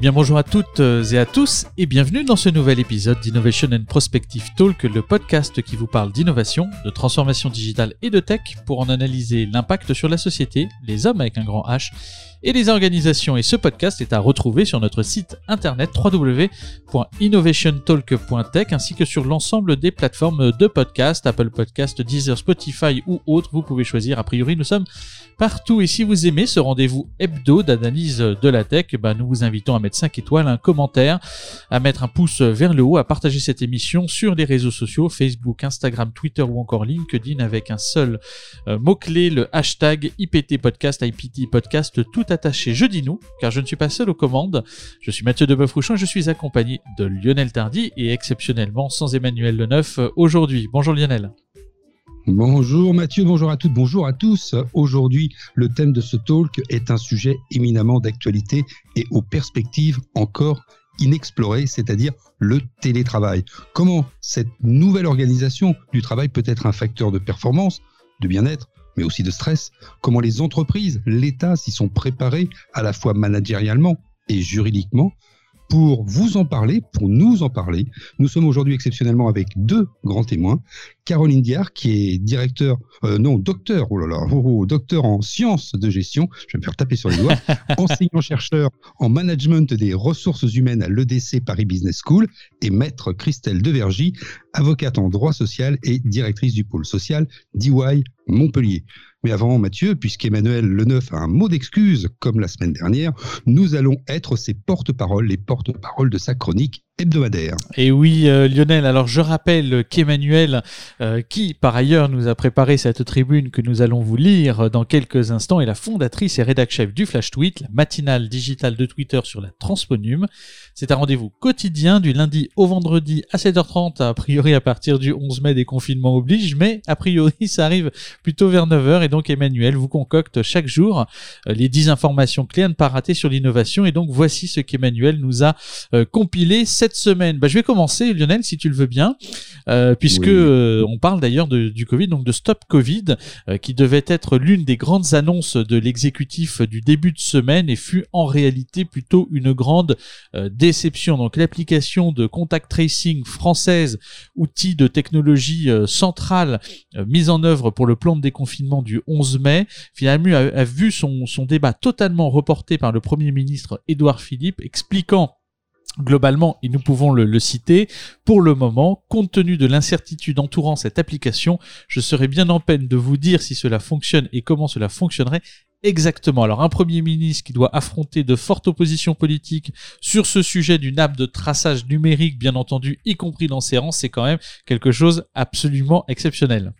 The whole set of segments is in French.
bien bonjour à toutes et à tous et bienvenue dans ce nouvel épisode d'Innovation and Prospective Talk, le podcast qui vous parle d'innovation, de transformation digitale et de tech pour en analyser l'impact sur la société, les hommes avec un grand H et les organisations. Et ce podcast est à retrouver sur notre site internet www.innovationtalk.tech ainsi que sur l'ensemble des plateformes de podcast, Apple Podcast, Deezer, Spotify ou autres. Vous pouvez choisir. A priori, nous sommes partout. Et si vous aimez ce rendez-vous hebdo d'analyse de la tech, bah, nous vous invitons à mettre 5 étoiles, un commentaire, à mettre un pouce vers le haut, à partager cette émission sur les réseaux sociaux, Facebook, Instagram, Twitter ou encore LinkedIn avec un seul euh, mot-clé, le hashtag IPT Podcast, IPT Podcast, tout attaché. Je dis nous, car je ne suis pas seul aux commandes. Je suis Mathieu Deboeuf-Rouchon et je suis accompagné de Lionel Tardy et exceptionnellement sans Emmanuel Leneuf aujourd'hui. Bonjour Lionel. Bonjour Mathieu, bonjour à toutes, bonjour à tous. Aujourd'hui, le thème de ce talk est un sujet éminemment d'actualité et aux perspectives encore inexplorées, c'est-à-dire le télétravail. Comment cette nouvelle organisation du travail peut être un facteur de performance, de bien-être, mais aussi de stress? Comment les entreprises, l'État s'y sont préparés à la fois managérialement et juridiquement? Pour vous en parler, pour nous en parler, nous sommes aujourd'hui exceptionnellement avec deux grands témoins. Caroline Diard, qui est directeur, euh, non, docteur, oh là là, oh, oh, docteur en sciences de gestion, je vais me faire taper sur les doigts, enseignant-chercheur en management des ressources humaines à l'EDC Paris Business School, et maître Christelle Devergy, avocate en droit social et directrice du pôle social d'EY Montpellier. Mais avant, Mathieu, puisqu'Emmanuel Leneuf a un mot d'excuse, comme la semaine dernière, nous allons être ses porte-paroles, les porte-paroles de sa chronique hebdomadaire. Et oui, euh, Lionel, alors je rappelle qu'Emmanuel, euh, qui par ailleurs nous a préparé cette tribune que nous allons vous lire dans quelques instants, est la fondatrice et rédactrice du Flash Tweet, la matinale digitale de Twitter sur la Transponum. C'est un rendez-vous quotidien du lundi au vendredi à 7h30, a priori à partir du 11 mai des confinements oblige, mais a priori ça arrive plutôt vers 9h et donc Emmanuel vous concocte chaque jour euh, les 10 informations clés à ne pas rater sur l'innovation et donc voici ce qu'Emmanuel nous a compilé cette semaine bah, Je vais commencer, Lionel, si tu le veux bien, euh, puisque euh, on parle d'ailleurs du Covid, donc de Stop Covid, euh, qui devait être l'une des grandes annonces de l'exécutif du début de semaine et fut en réalité plutôt une grande déception. Donc l'application de contact tracing française, outil de technologie centrale mise en œuvre pour le plan de déconfinement du 11 mai, finalement a, a vu son, son débat totalement reporté par le Premier ministre Édouard Philippe, expliquant Globalement, et nous pouvons le, citer, pour le moment, compte tenu de l'incertitude entourant cette application, je serais bien en peine de vous dire si cela fonctionne et comment cela fonctionnerait exactement. Alors un Premier ministre qui doit affronter de fortes oppositions politiques sur ce sujet d'une app de traçage numérique, bien entendu, y compris dans ces rangs, c'est quand même quelque chose absolument exceptionnel.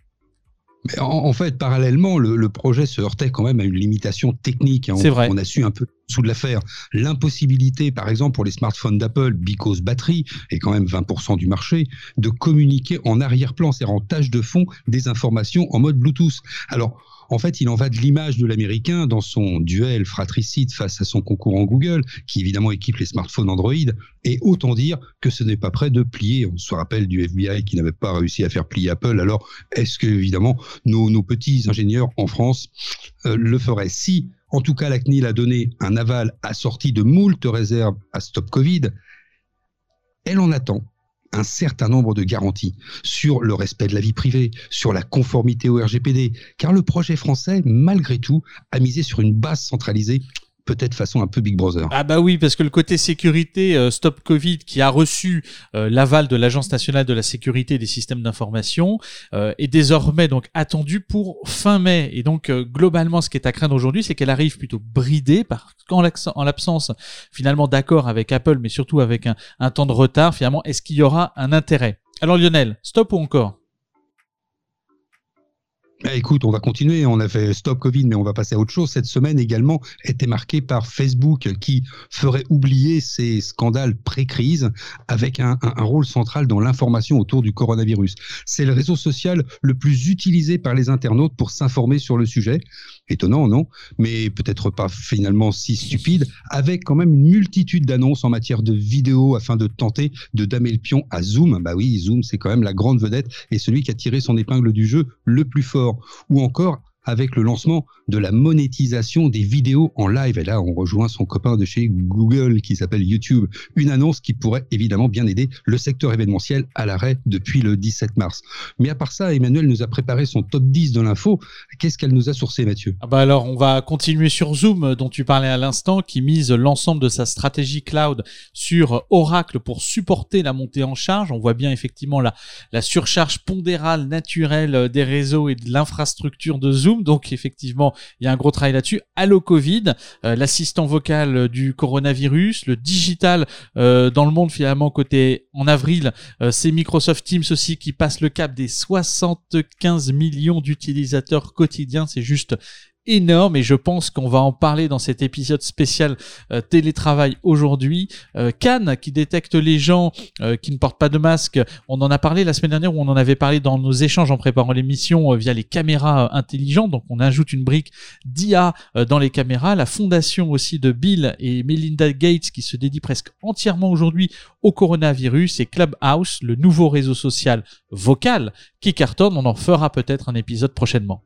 Mais en, fait, parallèlement, le, projet se heurtait quand même à une limitation technique. Hein. C'est vrai. On a su un peu sous de l'affaire. L'impossibilité, par exemple, pour les smartphones d'Apple, because batterie, et quand même 20% du marché, de communiquer en arrière-plan, c'est-à-dire en tâche de fond, des informations en mode Bluetooth. Alors, en fait, il en va de l'image de l'américain dans son duel fratricide face à son concurrent Google, qui évidemment équipe les smartphones Android. Et autant dire que ce n'est pas prêt de plier. On se rappelle du FBI qui n'avait pas réussi à faire plier Apple. Alors, est-ce que, évidemment, nos, petits ingénieurs en France euh, le feraient Si, en tout cas, la CNIL a donné un aval assorti de moult réserves à Stop Covid, elle en attend un certain nombre de garanties sur le respect de la vie privée, sur la conformité au RGPD, car le projet français, malgré tout, a misé sur une base centralisée peut-être façon un peu Big Brother. Ah bah oui, parce que le côté sécurité, euh, Stop Covid, qui a reçu euh, l'aval de l'Agence nationale de la sécurité des systèmes d'information, euh, est désormais donc attendu pour fin mai. Et donc globalement, ce qui est à craindre aujourd'hui, c'est qu'elle arrive plutôt bridée, par en l'absence finalement d'accord avec Apple, mais surtout avec un, un temps de retard. Finalement, est-ce qu'il y aura un intérêt? Alors Lionel, stop ou encore? Eh, écoute, on va continuer. On a fait stop Covid, mais on va passer à autre chose. Cette semaine également était marquée par Facebook qui ferait oublier ces scandales pré-crise avec un, rôle central dans l'information autour du coronavirus. C'est le réseau social le plus utilisé par les internautes pour s'informer sur le sujet. Étonnant, non Mais peut-être pas finalement si stupide, avec quand même une multitude d'annonces en matière de vidéos afin de tenter de damer le pion à Zoom. Bah oui, Zoom, c'est quand même la grande vedette et celui qui a tiré son épingle du jeu le plus fort. Ou encore avec le lancement de la monétisation des vidéos en live. Et là, on rejoint son copain de chez Google qui s'appelle YouTube. Une annonce qui pourrait évidemment bien aider le secteur événementiel à l'arrêt depuis le 17 mars. Mais à part ça, Emmanuel nous a préparé son top 10 de l'info. Qu'est-ce qu'elle nous a sourcé, Mathieu? Ah bah Alors, on va continuer sur Zoom, dont tu parlais à l'instant, qui mise l'ensemble de sa stratégie cloud sur Oracle pour supporter la montée en charge. On voit bien effectivement la, la surcharge pondérale naturelle des réseaux et de l'infrastructure de Zoom. Donc, effectivement, il y a un gros travail là-dessus. Allo Covid, euh, l'assistant vocal du coronavirus, le digital euh, dans le monde finalement côté en avril, euh, c'est Microsoft Teams aussi qui passe le cap des 75 millions d'utilisateurs quotidiens. C'est juste énorme et je pense qu'on va en parler dans cet épisode spécial euh, télétravail aujourd'hui. Euh, Cannes qui détecte les gens euh, qui ne portent pas de masque, on en a parlé la semaine dernière où on en avait parlé dans nos échanges en préparant l'émission via les caméras intelligentes. Donc on ajoute une brique d'IA dans les caméras. La fondation aussi de Bill et Melinda Gates qui se dédie presque entièrement aujourd'hui au coronavirus et Clubhouse, le nouveau réseau social vocal qui cartonne. On en fera peut-être un épisode prochainement.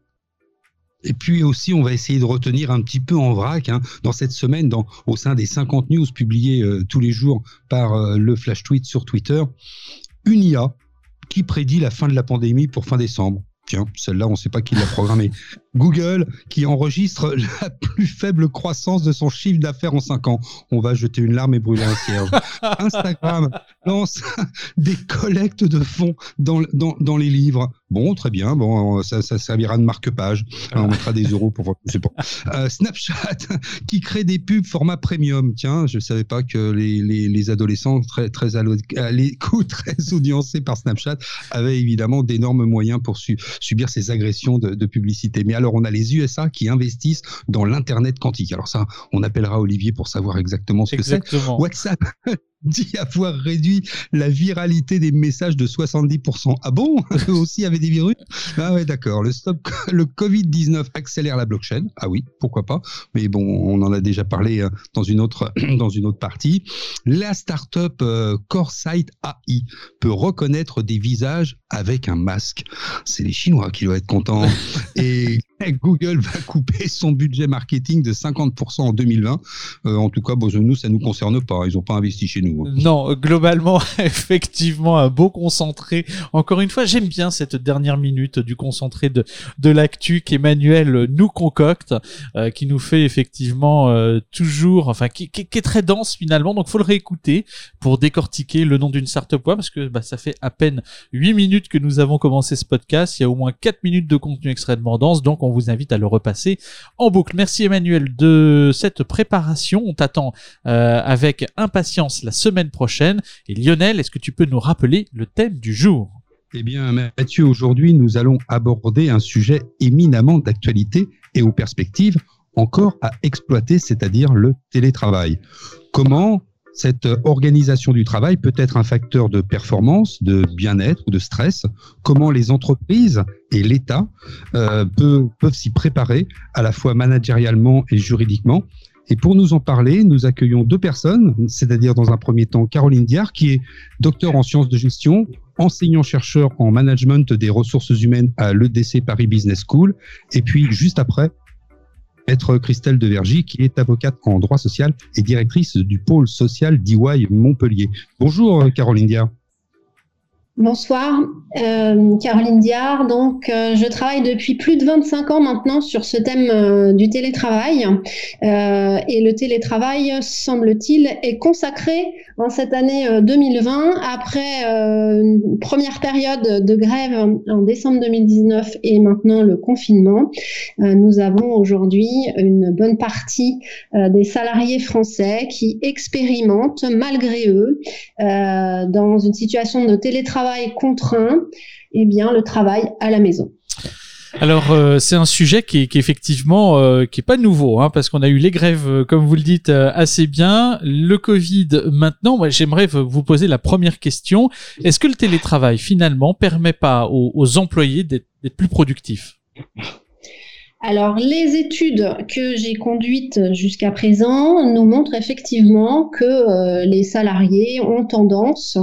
Et puis aussi, on va essayer de retenir un petit peu en vrac hein, dans cette semaine, au sein des 50 news publiées euh, tous les jours par euh, le Flash Tweet sur Twitter, une IA qui prédit la fin de la pandémie pour fin décembre. Tiens, celle-là, on ne sait pas qui l'a programmée. Google, qui enregistre la plus faible croissance de son chiffre d'affaires en 5 ans. On va jeter une larme et brûler un cierge. Instagram lance des collectes de fonds dans, dans, dans, les livres. Bon, très bien. Bon, ça, ça servira de marque-page. On mettra des euros pour. Je sais pas. Euh, Snapchat, qui crée des pubs format premium. Tiens, je ne savais pas que les, les, les adolescents très, très à l'écoute, très audiencés par Snapchat, avaient évidemment d'énormes moyens pour subir ces agressions de, de publicité. Mais alors, on a les USA qui investissent dans l'Internet quantique. Alors ça, on appellera Olivier pour savoir exactement ce que c'est. WhatsApp dit avoir réduit la viralité des messages de 70%. Ah bon? Eux aussi avaient des virus? Ah ouais, d'accord. Le, le Covid-19 accélère la blockchain. Ah oui, pourquoi pas? Mais bon, on en a déjà parlé euh, dans une autre, dans une autre partie. La startup euh, CoreSight AI peut reconnaître des visages avec un masque. C'est les Chinois qui doivent être contents. Et Google va couper son budget marketing de 50% en 2020. Euh, en tout cas, bon, nous, ça nous concerne pas. Ils n'ont pas investi chez nous. Hein. Non, globalement, effectivement, un beau concentré. Encore une fois, j'aime bien cette dernière minute du concentré de, de l'actu qu'Emmanuel nous concocte, euh, qui nous fait effectivement euh, toujours, enfin, qui, qui, est très dense finalement. Donc, faut le réécouter pour décortiquer le nom d'une startup web parce que bah, ça fait à peine 8 minutes que nous avons commencé ce podcast. Il y a au moins 4 minutes de contenu extrêmement dense. Donc, on vous invite à le repasser en boucle. Merci Emmanuel de cette préparation. On t'attend euh, avec impatience la semaine prochaine. Et Lionel, est-ce que tu peux nous rappeler le thème du jour? Eh bien, Mathieu, aujourd'hui, nous allons aborder un sujet éminemment d'actualité et aux perspectives encore à exploiter, c'est-à-dire le télétravail. Comment cette organisation du travail peut être un facteur de performance, de bien-être ou de stress. Comment les entreprises et l'État euh, peuvent, peuvent s'y préparer à la fois managérialement et juridiquement. Et pour nous en parler, nous accueillons deux personnes, c'est-à-dire dans un premier temps Caroline Diard, qui est docteur en sciences de gestion, enseignant-chercheur en management des ressources humaines à l'EDC Paris Business School, et puis juste après, être Christelle Devergy, qui est avocate en droit social et directrice du pôle social d'EY Montpellier. Bonjour Caroline Diard. Bonsoir, euh, Caroline Diard. Donc, euh, je travaille depuis plus de 25 ans maintenant sur ce thème euh, du télétravail. et le télétravail, semble-t-il, est consacré en cette année 2020 après une première période de grève en décembre 2019 et maintenant le confinement. nous avons aujourd'hui une bonne partie des salariés français qui expérimentent, malgré eux, dans une situation de télétravail contraint, eh bien, le travail à la maison. Alors euh, c'est un sujet qui est, effectivement euh, qui est pas nouveau hein, parce qu'on a eu les grèves euh, comme vous le dites assez bien. Le Covid maintenant moi j'aimerais vous poser la première question. Est-ce que le télétravail finalement permet pas aux employés d'être plus productifs? Alors, les études que j'ai conduites jusqu'à présent nous montrent effectivement que euh, les salariés ont tendance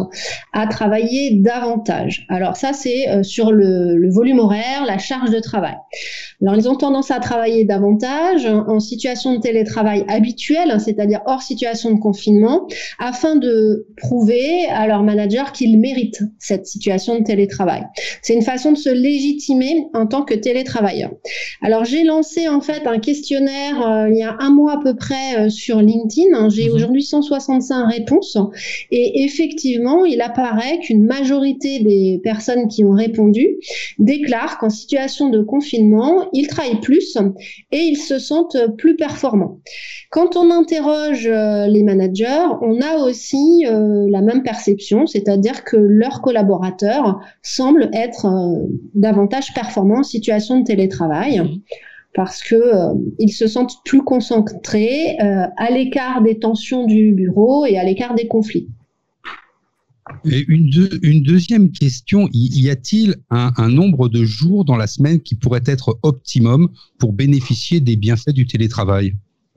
à travailler davantage. Alors ça, c'est euh, sur le, volume horaire, la charge de travail. Alors, ils ont tendance à travailler davantage en situation de télétravail habituel, c'est-à-dire hors situation de confinement, afin de prouver à leur manager qu'ils méritent cette situation de télétravail. C'est une façon de se légitimer en tant que télétravailleur. Alors, j'ai lancé en fait un questionnaire euh, il y a un mois à peu près euh, sur LinkedIn. J'ai mhm. aujourd'hui 165 réponses et effectivement, il apparaît qu'une majorité des personnes qui ont répondu déclarent qu'en situation de confinement, ils travaillent plus et ils se sentent plus performants. Quand on interroge euh, les managers, on a aussi la même perception, c'est-à-dire que leurs collaborateurs semblent être davantage performants en situation de télétravail. Mhm parce que euh, ils se sentent plus concentrés, euh, à l'écart des tensions du bureau et à l'écart des conflits. Et une, une, deuxième question, y a-t-il un, nombre de jours dans la semaine qui pourrait être optimum pour bénéficier des bienfaits du télétravail?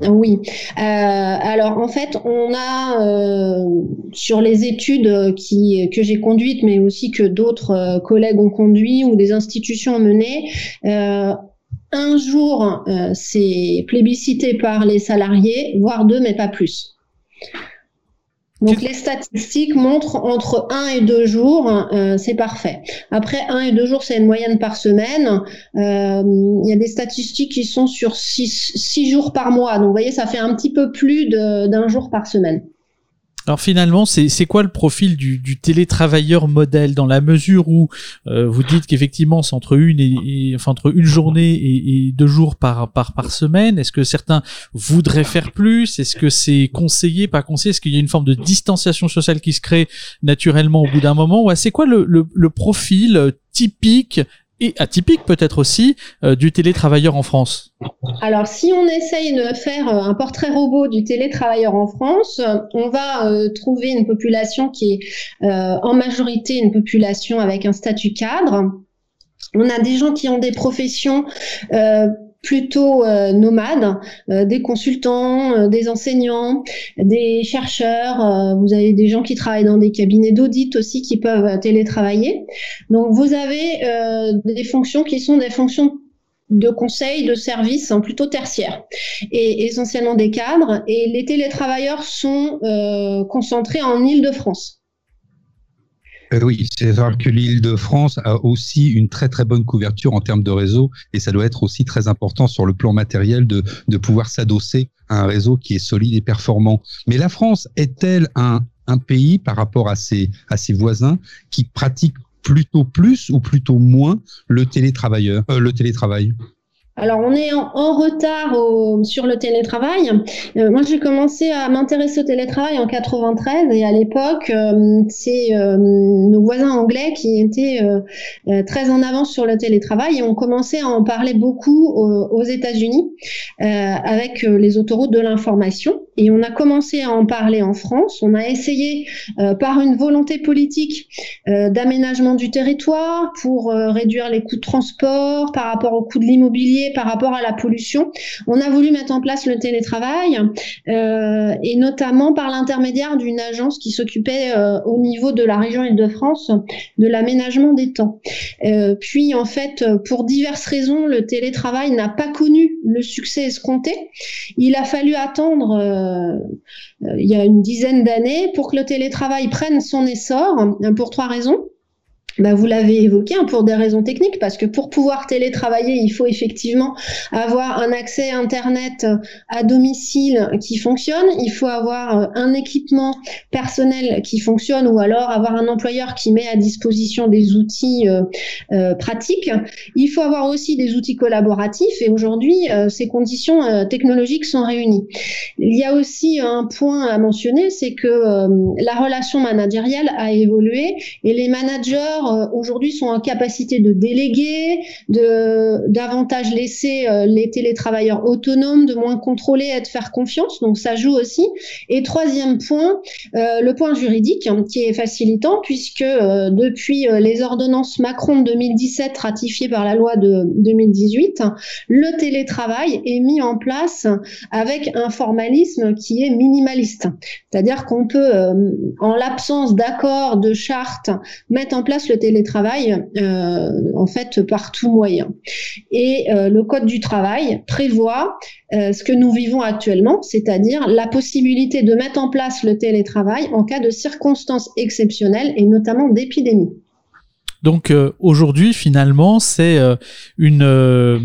Oui. Euh, alors en fait, on a sur les études qui, que j'ai conduites, mais aussi que d'autres collègues ont conduit ou des institutions ont mené, un jour, euh, c'est plébiscité par les salariés, voire deux, mais pas plus. Donc les statistiques montrent entre un et deux jours, euh, c'est parfait. Après un et deux jours, c'est une moyenne par semaine. Euh, il y a des statistiques qui sont sur six, jours par mois. Donc vous voyez, ça fait un petit peu plus d'un jour par semaine. Alors finalement, c'est quoi le profil du, du, télétravailleur modèle dans la mesure où euh, vous dites qu'effectivement c'est entre une et, enfin entre une journée et, et, deux jours par par par semaine? Est-ce que certains voudraient faire plus? Est-ce que c'est conseillé, pas conseillé? Est-ce qu'il y a une forme de distanciation sociale qui se crée naturellement au bout d'un moment? Ou c'est quoi le, le, le profil typique et atypique peut-être aussi euh, du télétravailleur en France Alors si on essaye de faire euh, un portrait robot du télétravailleur en France, on va euh, trouver une population qui est en majorité une population avec un statut cadre. On a des gens qui ont des professions plutôt euh, nomades, euh, des consultants, euh, des enseignants, des chercheurs. vous avez des gens qui travaillent dans des cabinets d'audit aussi qui peuvent télétravailler. Donc vous avez des fonctions qui sont des fonctions de conseil, de service, hein, plutôt tertiaires, et essentiellement des cadres. Et les télétravailleurs sont concentrés en Île-de-France. Euh, oui, c'est vrai que l'île de France a aussi une très très bonne couverture en termes de réseau et ça doit être aussi très important sur le plan matériel de, de pouvoir s'adosser à un réseau qui est solide et performant. Mais la France est-elle un, un pays par rapport à ses, à ses voisins qui pratique plutôt plus ou plutôt moins le télétravailleur, euh, le télétravail? Alors, on est en, retard sur le télétravail. Euh, moi, j'ai commencé à m'intéresser au télétravail en 93 et à l'époque, euh, c'est euh, nos voisins anglais qui étaient très en avance sur le télétravail et ont commencé à en parler beaucoup aux États-Unis avec les autoroutes de l'information. Et on a commencé à en parler en France. On a essayé par une volonté politique d'aménagement du territoire pour réduire les coûts de transport par rapport aux coûts de l'immobilier par rapport à la pollution. On a voulu mettre en place le télétravail euh, et notamment par l'intermédiaire d'une agence qui s'occupait euh, au niveau de la région Île-de-France de l'aménagement des temps. Euh, puis en fait, pour diverses raisons, le télétravail n'a pas connu le succès escompté. Il a fallu attendre il y a une dizaine d'années pour que le télétravail prenne son essor pour trois raisons. Bah, vous l'avez évoqué hein, pour des raisons techniques, parce que pour pouvoir télétravailler, il faut effectivement avoir un accès Internet à domicile qui fonctionne, il faut avoir euh, un équipement personnel qui fonctionne ou alors avoir un employeur qui met à disposition des outils euh, euh, pratiques. Il faut avoir aussi des outils collaboratifs et aujourd'hui, ces conditions technologiques sont réunies. Il y a aussi un point à mentionner, c'est que la relation managériale a évolué et les managers employeurs aujourd'hui sont en capacité de déléguer, de davantage laisser les télétravailleurs autonomes, de moins contrôler et de faire confiance. Donc ça joue aussi. Et troisième point, le point juridique hein, qui est facilitant puisque depuis les ordonnances Macron de 2017 ratifiées par la loi de 2018, le télétravail est mis en place avec un formalisme qui est minimaliste. C'est-à-dire qu'on peut, euh, en l'absence d'accord, de charte, mettre en place le télétravail euh, en fait par tout moyen. Et euh, le Code du travail prévoit ce que nous vivons actuellement, c'est-à-dire la possibilité de mettre en place le télétravail en cas de circonstances exceptionnelles et notamment d'épidémie. Donc euh, aujourd'hui, finalement, c'est euh, une euh,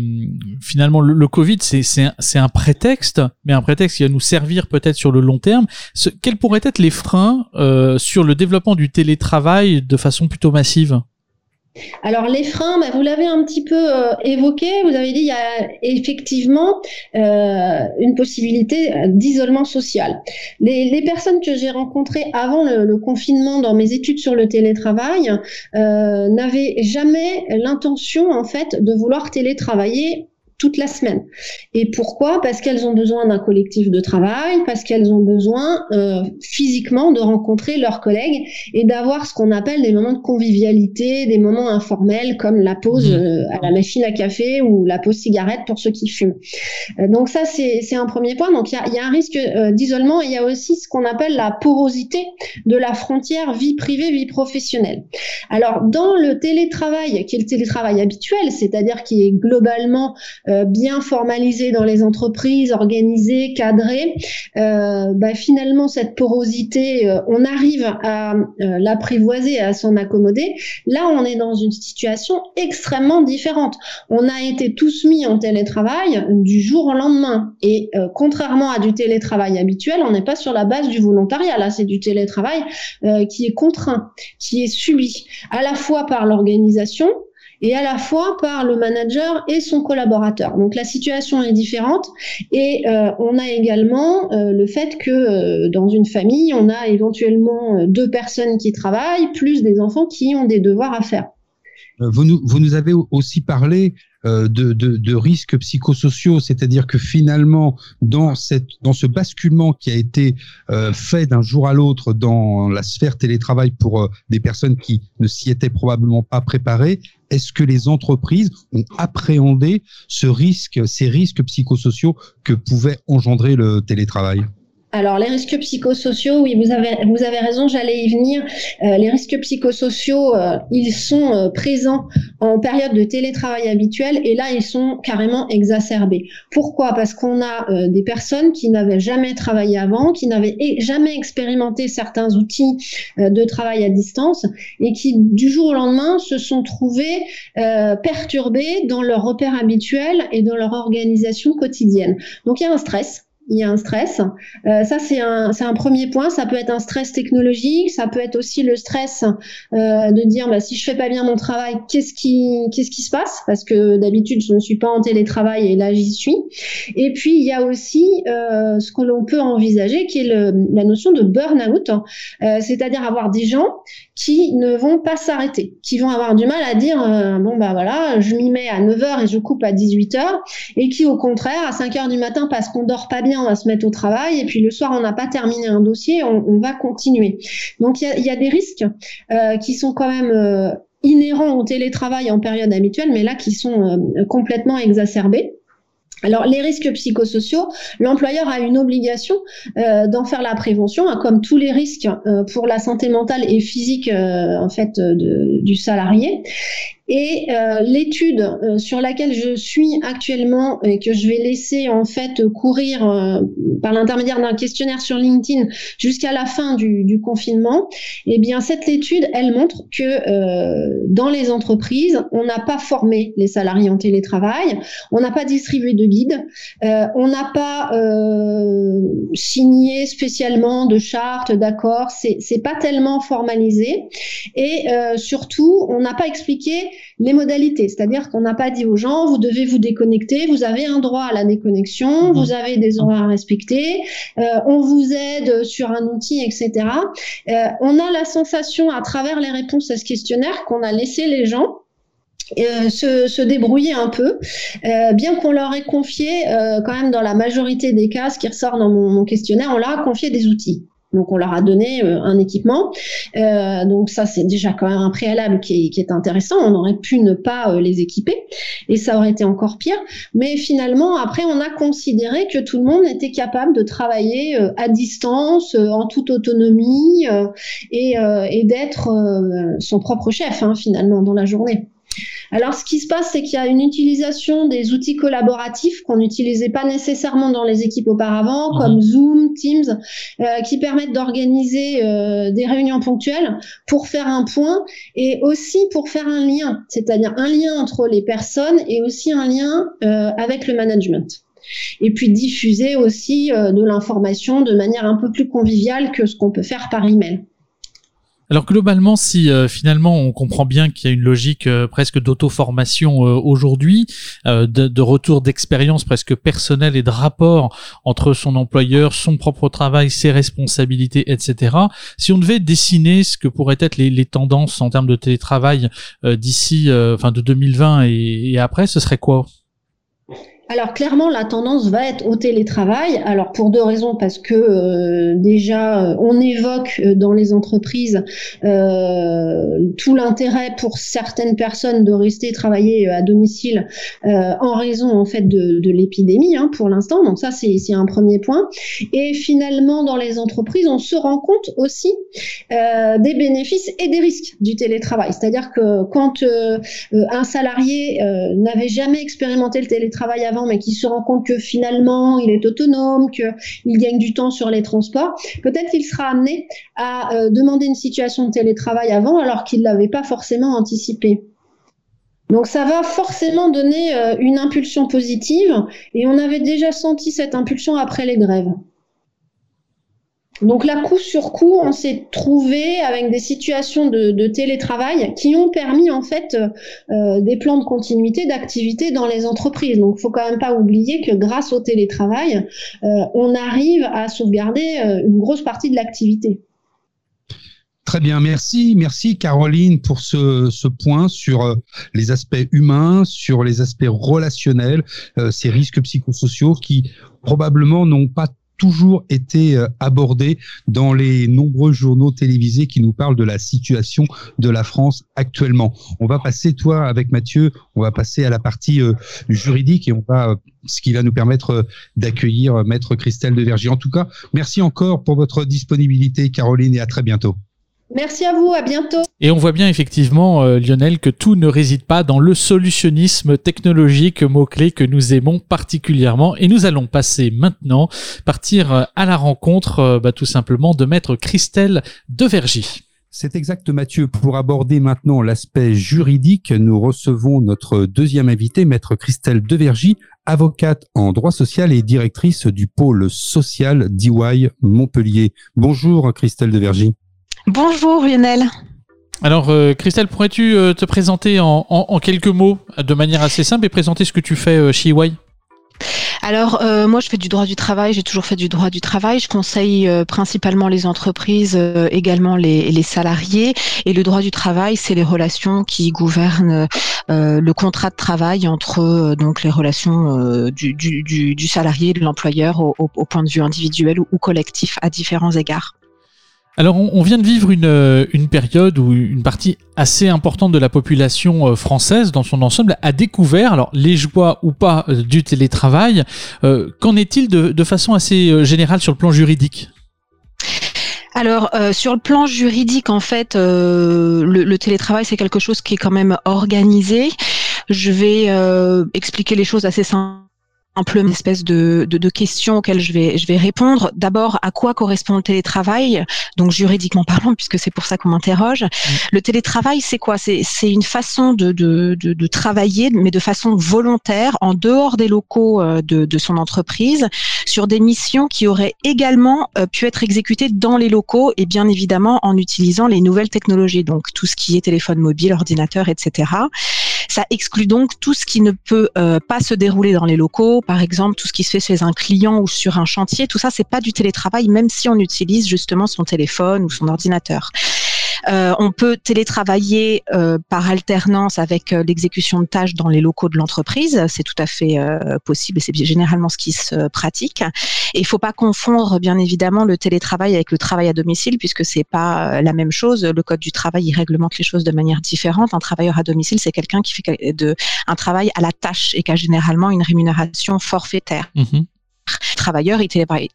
finalement le, Covid, c'est c'est un, prétexte, mais un prétexte qui va nous servir peut-être sur le long terme. quels pourraient être les freins sur le développement du télétravail de façon plutôt massive? Alors les freins, bah, vous l'avez un petit peu euh, évoqué, vous avez dit il y a effectivement euh, une possibilité d'isolement social. Les, personnes que j'ai rencontrées avant le, confinement dans mes études sur le télétravail euh, n'avaient jamais l'intention en fait de vouloir télétravailler toute la semaine. Et pourquoi? Parce qu'elles ont besoin d'un collectif de travail, parce qu'elles ont besoin euh, physiquement de rencontrer leurs collègues et d'avoir ce qu'on appelle des moments de convivialité, des moments informels comme la pause mmh. euh, à la machine à café ou la pause cigarette pour ceux qui fument. Euh, donc ça, c'est un premier point. Donc il y a, y a, un risque d'isolement et il y a aussi ce qu'on appelle la porosité de la frontière vie privée, vie professionnelle. Alors dans le télétravail, qui est le télétravail habituel, c'est-à-dire qui est globalement euh, bien formalisé dans les entreprises, organisé, cadré, euh, bah, finalement cette porosité, euh, on arrive à l'apprivoiser, à s'en accommoder. Là, on est dans une situation extrêmement différente. On a été tous mis en télétravail du jour au lendemain. Et contrairement à du télétravail habituel, on n'est pas sur la base du volontariat. Là, c'est du télétravail qui est contraint, qui est subi, à la fois par l'organisation, et à la fois par le manager et son collaborateur. Donc la situation est différente et euh, on a également euh, le fait que euh, dans une famille, on a éventuellement deux personnes qui travaillent, plus des enfants qui ont des devoirs à faire. Vous nous, vous nous avez aussi parlé de, de, risques psychosociaux, c'est-à-dire que finalement, dans, dans ce basculement qui a été fait d'un jour à l'autre dans la sphère télétravail pour des personnes qui ne s'y étaient probablement pas préparées, est-ce que les entreprises ont appréhendé ce risque, ces risques psychosociaux que pouvait engendrer le télétravail? Alors les risques psychosociaux, oui, vous avez vous avez raison, j'allais y venir. Euh, les risques psychosociaux, euh, ils sont euh, présents en période de télétravail habituel et là ils sont carrément exacerbés. Pourquoi? Parce qu'on a des personnes qui n'avaient jamais travaillé avant, qui n'avaient jamais expérimenté certains outils de travail à distance et qui du jour au lendemain se sont trouvés perturbés dans leur repère habituel et dans leur organisation quotidienne. Donc il y a un stress il y a un stress. Euh, ça, c'est un, premier point. Ça peut être un stress technologique, ça peut être aussi le stress euh, de dire bah, si je fais pas bien mon travail, qu'est-ce qui, se passe? Parce que d'habitude, je ne suis pas en télétravail et là, j'y suis. Et puis, il y a aussi euh, ce que l'on peut envisager, qui est la notion de burn-out, c'est-à-dire avoir des gens qui ne vont pas s'arrêter, qui vont avoir du mal à dire euh, bon bah voilà, je m'y mets à 9h et je coupe à 18h et qui au contraire à 5h du matin parce qu'on dort pas bien, on va se mettre au travail et puis le soir on n'a pas terminé un dossier, on, va continuer. Donc il y a, des risques euh, qui sont quand même euh, inhérents au télétravail en période habituelle, mais là qui sont complètement exacerbés. Alors les risques psychosociaux, l'employeur a une obligation euh, d'en faire la prévention, hein, comme tous les risques euh, pour la santé mentale et physique euh, en fait du salarié. Et euh, l'étude euh, sur laquelle je suis actuellement et que je vais laisser en fait courir euh, par l'intermédiaire d'un questionnaire sur LinkedIn jusqu'à la fin du, du, confinement, eh bien cette étude, elle montre que dans les entreprises, on n'a pas formé les salariés en télétravail, on n'a pas distribué de guides, on n'a pas signé spécialement de chartes, d'accords, c'est pas tellement formalisé. Et surtout on n'a pas expliqué les modalités. C'est-à-dire qu'on n'a pas dit aux gens, vous devez vous déconnecter, vous avez un droit à la déconnexion, mmh. vous avez des horaires à respecter, euh, on vous aide sur un outil, etc. Euh, on a la sensation, à travers les réponses à ce questionnaire, qu'on a laissé les gens euh, se, se, débrouiller un peu, euh, bien qu'on leur ait confié, euh, quand même dans la majorité des cas, ce qui ressort dans mon, mon questionnaire, on leur a confié des outils. Donc on leur a donné euh, un équipement. Euh, donc ça c'est déjà quand même un préalable qui est, intéressant. On aurait pu ne pas euh, les équiper et ça aurait été encore pire. Mais finalement après on a considéré que tout le monde était capable de travailler à distance, en toute autonomie et, et d'être son propre chef hein, finalement dans la journée. Alors, ce qui se passe, c'est qu'il y a une utilisation des outils collaboratifs qu'on n'utilisait pas nécessairement dans les équipes auparavant, mhm. comme Zoom, Teams, euh, qui permettent d'organiser euh, des réunions ponctuelles pour faire un point et aussi pour faire un lien, c'est-à-dire un lien entre les personnes et aussi un lien euh, avec le management et puis diffuser aussi de l'information de manière un peu plus conviviale que ce qu'on peut faire par email. Alors globalement, si euh, finalement on comprend bien qu'il y a une logique euh, presque d'auto-formation euh, aujourd'hui, de, de, retour d'expérience presque personnelle et de rapport entre son employeur, son propre travail, ses responsabilités, etc. Si on devait dessiner ce que pourraient être les, tendances en termes de télétravail d'ici, enfin de 2020 et, et après, ce serait quoi? Alors clairement, la tendance va être au télétravail. Alors pour deux raisons, parce que euh, déjà, euh, on évoque euh, dans les entreprises tout l'intérêt pour certaines personnes de rester travailler à domicile en raison en fait de, l'épidémie hein, pour l'instant. Donc ça, c'est un premier point. Et finalement, dans les entreprises, on se rend compte aussi des bénéfices et des risques du télétravail. C'est-à-dire que quand un salarié n'avait jamais expérimenté le télétravail avant, mais qui se rend compte que finalement il est autonome, qu'il gagne du temps sur les transports, peut-être qu'il sera amené à euh, demander une situation de télétravail avant alors qu'il ne l'avait pas forcément anticipé. Donc ça va forcément donner euh, une impulsion positive et on avait déjà senti cette impulsion après les grèves. Donc là, coup sur coup, on s'est trouvé avec des situations de, télétravail qui ont permis en fait euh, des plans de continuité d'activité dans les entreprises. Donc, il faut quand même pas oublier que grâce au télétravail, euh, on arrive à sauvegarder euh, une grosse partie de l'activité. Très bien, merci, merci Caroline pour ce, ce point sur les aspects humains, sur les aspects relationnels, ces risques psychosociaux qui probablement n'ont pas toujours été euh, abordé dans les nombreux journaux télévisés qui nous parlent de la situation de la France actuellement. On va passer, toi, avec Mathieu, on va passer à la partie euh, juridique et on va, euh, ce qui va nous permettre d'accueillir Maître Christelle de Vergy. En tout cas, merci encore pour votre disponibilité, Caroline, et à très bientôt. Merci à vous, à bientôt. Et on voit bien effectivement, euh, Lionel, que tout ne réside pas dans le solutionnisme technologique, mot-clé que nous aimons particulièrement. Et nous allons passer maintenant, partir euh, à la rencontre euh, bah, tout simplement de maître Christelle Devergy. C'est exact Mathieu. Pour aborder maintenant l'aspect juridique, nous recevons notre deuxième invité, maître Christelle Devergy, avocate en droit social et directrice du pôle social d'EY Montpellier. Bonjour Christelle Devergy. Bonjour Lionel. Alors euh, Christelle, pourrais-tu euh, te présenter en, quelques mots de manière assez simple et présenter ce que tu fais euh, chez EY alors moi je fais du droit du travail, j'ai toujours fait du droit du travail, je conseille principalement les entreprises, également les, salariés et le droit du travail c'est les relations qui gouvernent le contrat de travail entre donc les relations du, salarié et de l'employeur au, point de vue individuel ou collectif à différents égards. Alors on, vient de vivre euh, une, période où une partie assez importante de la population euh, française dans son ensemble a découvert alors les joies ou pas euh, du télétravail. Qu'en est-il de, façon assez générale sur le plan juridique? Alors sur le plan juridique, en fait, le, télétravail c'est quelque chose qui est quand même organisé. Je vais expliquer les choses assez simplement une espèce de, de, de, questions auxquelles je vais, je vais répondre. D'abord, à quoi correspond le télétravail? Donc juridiquement parlant, puisque c'est pour ça qu'on m'interroge. Mm. Le télétravail, c'est quoi? C'est une façon de, de, de, travailler, mais de façon volontaire, en dehors des locaux euh, de, de son entreprise, sur des missions qui auraient également euh, pu être exécutées dans les locaux et bien évidemment en utilisant les nouvelles technologies, donc tout ce qui est téléphone mobile, ordinateur, etc. Ça exclut donc tout ce qui ne peut euh, pas se dérouler dans les locaux, par exemple tout ce qui se fait chez un client ou sur un chantier. Tout ça, c'est pas du télétravail, même si on utilise justement son téléphone ou son ordinateur. Euh, on peut télétravailler euh, par alternance avec euh, l'exécution de tâches dans les locaux de l'entreprise. C'est tout à fait possible et c'est généralement ce qui se pratique. Et il faut pas confondre, bien évidemment, le télétravail avec le travail à domicile, puisque c'est pas la même chose. Le code du travail il réglemente les choses de manière différente. Un travailleur à domicile, c'est quelqu'un qui fait de, un travail à la tâche et qui a généralement une rémunération forfaitaire. Mmh travailleur, il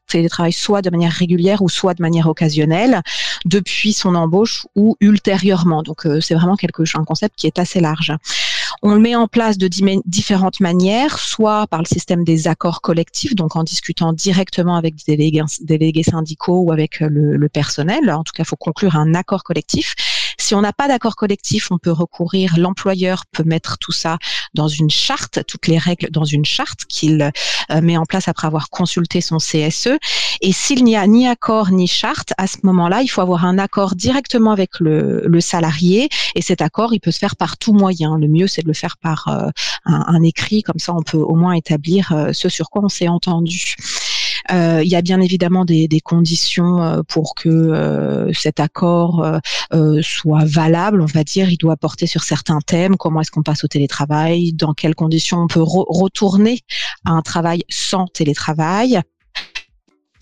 télétravaille, soit de manière régulière ou soit de manière occasionnelle depuis son embauche ou ultérieurement. Donc euh, c'est vraiment quelque un concept qui est assez large. On le met en place de différentes manières, soit par le système des accords collectifs, donc en discutant directement avec des délégués, syndicaux ou avec le, le personnel. En tout cas, il faut conclure un accord collectif si on n'a pas d'accord collectif, on peut recourir, l'employeur peut mettre tout ça dans une charte, toutes les règles dans une charte qu'il euh, met en place après avoir consulté son CSE. Et s'il n'y a ni accord ni charte, à ce moment-là, il faut avoir un accord directement avec le, salarié. Et cet accord, il peut se faire par tout moyen. Le mieux, c'est de le faire par euh, un, écrit, comme ça on peut au moins établir euh, ce sur quoi on s'est entendu. Euh, il y a bien évidemment des, conditions euh, pour que euh, cet accord soit valable, on va dire. Il doit porter sur certains thèmes. Comment est-ce qu'on passe au télétravail? Dans quelles conditions on peut retourner à un travail sans télétravail?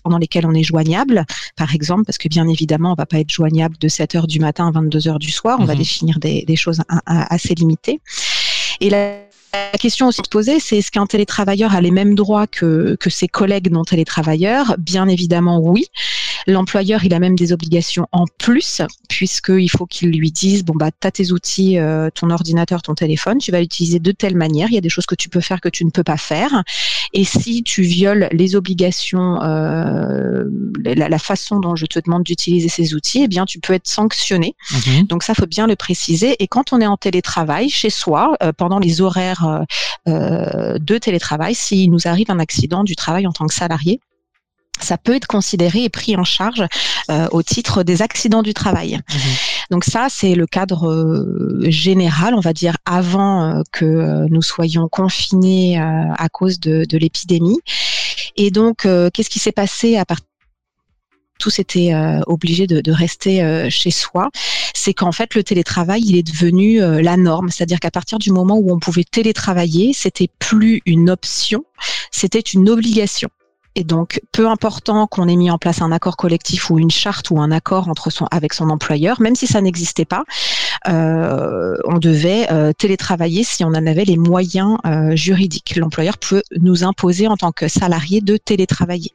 Pendant lesquels on est joignable, par exemple, parce que bien évidemment, on va pas être joignable de 7 heures du matin à 22 heures du soir. On va mmh définir des, choses assez limitées. Et la la question aussi de poser, c'est est-ce qu'un télétravailleur a les mêmes droits que, que ses collègues non télétravailleurs Bien évidemment, oui. L'employeur, il a même des obligations en plus, puisqu'il faut qu'il lui dise, bon, bah, tu as tes outils, euh, ton ordinateur, ton téléphone, tu vas l'utiliser de telle manière, il y a des choses que tu peux faire que tu ne peux pas faire. Et si tu violes les obligations, euh, la, façon dont je te demande d'utiliser ces outils, eh bien, tu peux être sanctionné. Mhm. Donc ça, faut bien le préciser. Et quand on est en télétravail, chez soi, euh, pendant les horaires de télétravail, s'il nous arrive un accident du travail en tant que salarié, ça peut être considéré et pris en charge euh, au titre des accidents du travail. Mhm. Donc ça, c'est le cadre euh, général, on va dire, avant euh, que nous soyons confinés à cause de, l'épidémie. Et donc, qu'est-ce qui s'est passé à partir tous étaient obligés de, rester chez soi, c'est qu'en fait le télétravail il est devenu la norme, c'est-à-dire qu'à partir du moment où on pouvait télétravailler, c'était plus une option, c'était une obligation. Et donc, peu important qu'on ait mis en place un accord collectif ou une charte ou un accord entre son, avec son employeur, même si ça n'existait pas, euh, on devait euh, télétravailler si on en avait les moyens euh, juridiques. L'employeur peut nous imposer en tant que salarié de télétravailler.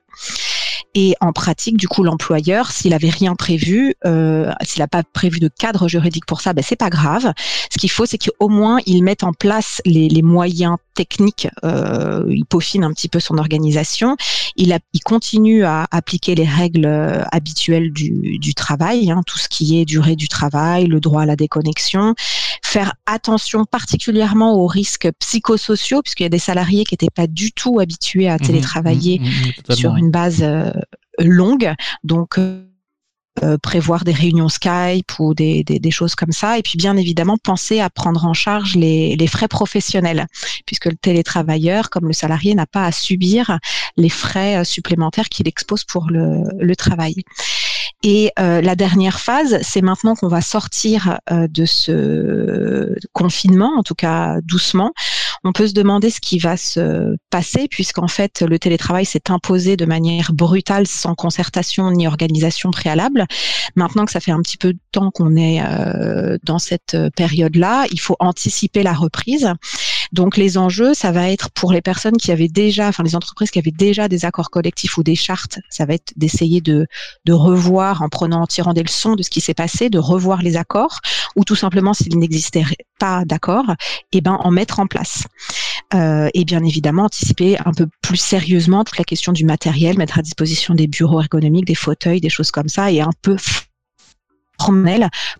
Et en pratique, du coup, l'employeur, s'il avait rien prévu, euh, s'il n'a pas prévu de cadre juridique pour ça, ben c'est pas grave. Ce qu'il faut, c'est qu'au moins il mette en place les, les moyens techniques. Euh, il peaufine un petit peu son organisation. Il, a, il continue à appliquer les règles euh, habituelles du, du travail, hein, tout ce qui est durée du travail, le droit à la déconnexion, faire attention particulièrement aux risques psychosociaux, puisqu'il y a des salariés qui n'étaient pas du tout habitués à mmh télétravailler mmh mmh sur une base euh, longue. Donc, euh, euh, prévoir des réunions Skype ou des, choses comme ça. Et puis, bien évidemment, penser à prendre en charge les, frais professionnels, puisque le télétravailleur, comme le salarié, n'a pas à subir les frais supplémentaires qu'il expose pour le, travail. Et euh, la dernière phase, c'est maintenant qu'on va sortir euh, de ce confinement, en tout cas doucement. On peut se demander ce qui va se passer, puisqu'en fait, le télétravail s'est imposé de manière brutale, sans concertation ni organisation préalable. Maintenant que ça fait un petit peu de temps qu'on est euh, dans cette période-là, il faut anticiper la reprise. Donc les enjeux, ça va être pour les personnes qui avaient déjà, enfin les entreprises qui avaient déjà des accords collectifs ou des chartes, ça va être d'essayer de, revoir en prenant, en tirant des leçons de ce qui s'est passé, de revoir les accords. ou tout simplement s'il n'existait pas d'accord, eh ben en mettre en place. Euh, et bien évidemment anticiper un peu plus sérieusement toute la question du matériel, mettre à disposition des bureaux ergonomiques, des fauteuils, des choses comme ça, et un peu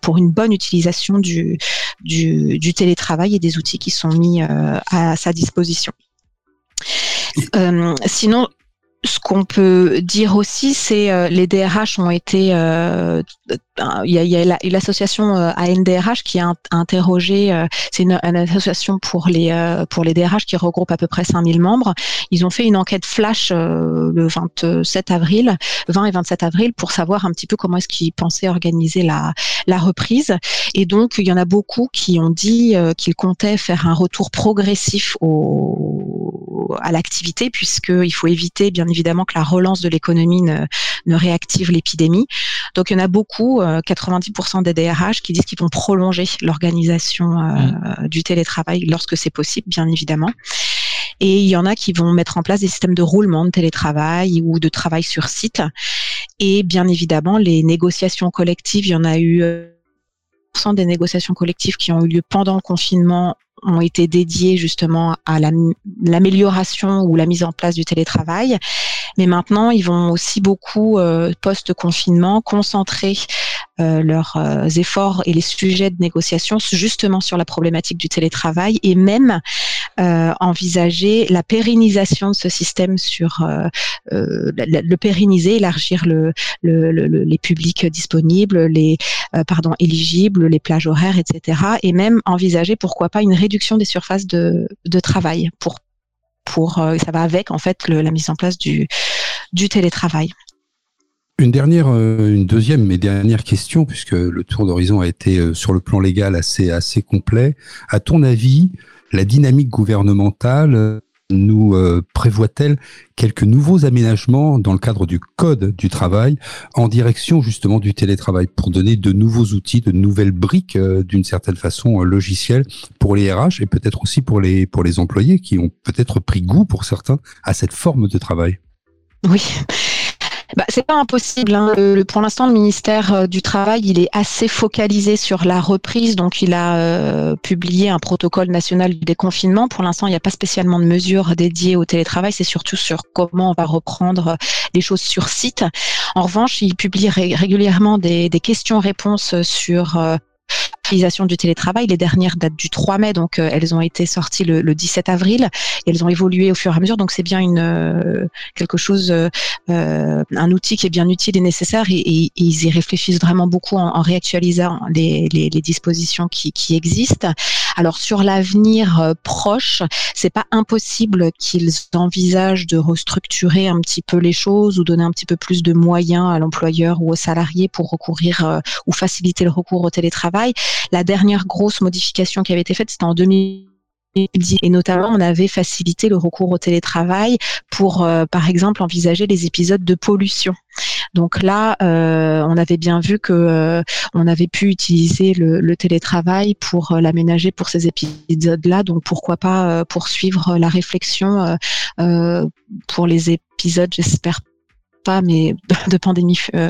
pour une bonne utilisation du, du, télétravail et des outils qui sont mis euh, à sa disposition. Euh, sinon, ce qu'on peut dire aussi, c'est euh, les DRH ont été. Euh, il y a, l'association ANDRH qui a interrogé. c'est une, association pour les pour les DRH qui regroupe à peu près 5000 membres. Ils ont fait une enquête flash le 27 avril, 20 et 27 avril, pour savoir un petit peu comment est-ce qu'ils pensaient organiser la la reprise. Et donc il y en a beaucoup qui ont dit qu'ils comptaient faire un retour progressif au, à l'activité, puisqu'il faut éviter bien évidemment que la relance de l'économie ne, réactive l'épidémie. Donc il y en a beaucoup, 90% euh, des DRH, qui disent qu'ils vont prolonger l'organisation euh, mmh. du télétravail lorsque c'est possible, bien évidemment. Et il y en a qui vont mettre en place des systèmes de roulement de télétravail ou de travail sur site. Et bien évidemment, les négociations collectives, il y en a eu euh, des négociations collectives qui ont eu lieu pendant le confinement ont été dédiés justement à l'amélioration ou la mise en place du télétravail. Mais maintenant, ils vont aussi beaucoup, euh, post-confinement, concentrer euh, leurs euh, efforts et les sujets de négociation justement sur la problématique du télétravail et même euh, envisager la pérennisation de ce système sur le pérenniser, élargir le, les publics disponibles, les pardon éligibles, les plages horaires, etc. Et même envisager pourquoi pas une réduction des surfaces de, de travail pour pour ça va avec en fait la mise en place du du télétravail. Une dernière, euh, une deuxième mais dernière question, puisque le tour d'horizon a été euh, sur le plan légal assez, assez complet. À ton avis, la dynamique gouvernementale euh, nous prévoit-elle quelques nouveaux aménagements dans le cadre du code du travail en direction justement du télétravail pour donner de nouveaux outils, de nouvelles briques d'une certaine façon logicielles pour les RH et peut-être aussi pour les pour les employés qui ont peut-être pris goût pour certains à cette forme de travail? Oui, bah, c'est pas impossible. Hein. pour l'instant, le ministère euh, du Travail, il est assez focalisé sur la reprise. Donc, il a euh, publié un protocole national du déconfinement. Pour l'instant, il n'y a pas spécialement de mesures dédiées au télétravail. C'est surtout sur comment on va reprendre les choses sur site. En revanche, il publie régulièrement des, des questions-réponses sur euh, du télétravail. Les dernières datent du 3 mai, donc euh, elles ont été sorties le, 17 avril. Et elles ont évolué au fur et à mesure, donc c'est bien une euh, quelque chose, euh, un outil qui est bien utile et nécessaire. Et, ils y réfléchissent vraiment beaucoup en, réactualisant les, dispositions qui, qui, existent. Alors sur l'avenir proche, c'est pas impossible qu'ils envisagent de restructurer un petit peu les choses ou donner un petit peu plus de moyens à l'employeur ou aux salariés pour recourir ou faciliter le recours au télétravail. La dernière grosse modification qui avait été faite, c'était en 2010 et notamment on avait facilité le recours au télétravail pour euh, par exemple envisager les épisodes de pollution. Donc là, euh, on avait bien vu que euh, on avait pu utiliser le, télétravail pour l'aménager pour ces épisodes-là. Donc pourquoi pas poursuivre la réflexion pour les épisodes, j'espère pas, mais de pandémie euh,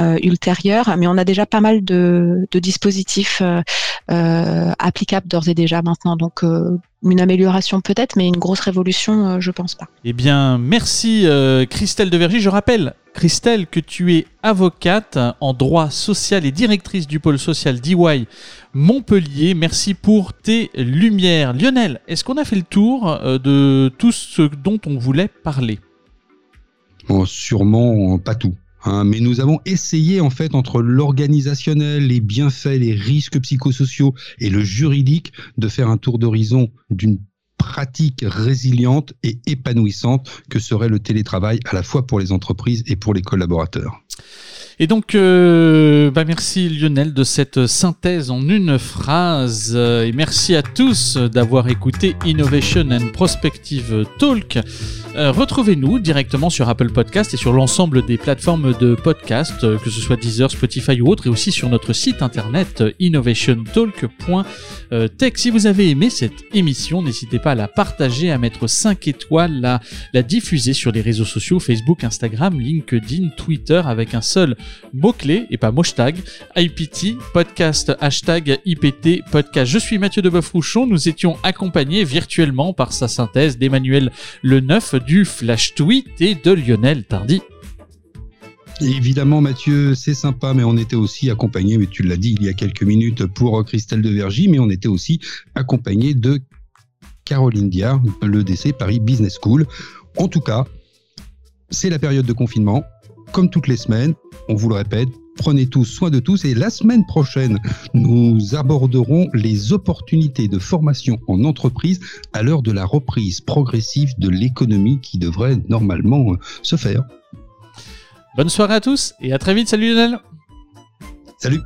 euh, ultérieure. Mais on a déjà pas mal de, dispositifs euh, applicables d'ores et déjà maintenant. Donc une amélioration peut-être, mais une grosse révolution, je pense pas. Eh bien, merci Christelle Devergy. Je rappelle, Christelle, que tu es avocate en droit social et directrice du pôle social d'EY Montpellier. Merci pour tes lumières. Lionel, est-ce qu'on a fait le tour de tout ce dont on voulait parler? Sûrement pas tout. Hein, mais nous avons essayé en fait entre l'organisationnel, les bienfaits, les risques psychosociaux et le juridique de faire un tour d'horizon d'une pratique résiliente et épanouissante que serait le télétravail à la fois pour les entreprises et pour les collaborateurs. Et donc, euh, bah merci Lionel de cette synthèse en une phrase. Et merci à tous d'avoir écouté Innovation and Prospective Talk. Euh, retrouvez-nous directement sur Apple Podcast et sur l'ensemble des plateformes de podcast, euh, que ce soit Deezer, Spotify ou autre, et aussi sur notre site internet innovationtalk.tech. Si vous avez aimé cette émission, n'hésitez pas à la partager, à mettre 5 étoiles, la, la diffuser sur les réseaux sociaux, Facebook, Instagram, LinkedIn, Twitter, avec un seul mot-clé et pas hashtag IPT podcast hashtag IPT podcast. Je suis Mathieu Deboeuf-Rouchon. Nous étions accompagnés virtuellement par sa synthèse d'Emmanuel Le Neuf du Flash Tweet et de Lionel Tardy. Évidemment, Mathieu, c'est sympa, mais on était aussi accompagné, mais tu l'as dit il y a quelques minutes pour Christelle de Vergy, mais on était aussi accompagné de Caroline Diard, le DC Paris Business School. En tout cas, c'est la période de confinement. Comme toutes les semaines, on vous le répète, prenez tous soin de tous et la semaine prochaine, nous aborderons les opportunités de formation en entreprise à l'heure de la reprise progressive de l'économie qui devrait normalement euh, se faire. Bonne soirée à tous et à très vite. Salut Lionel. Salut.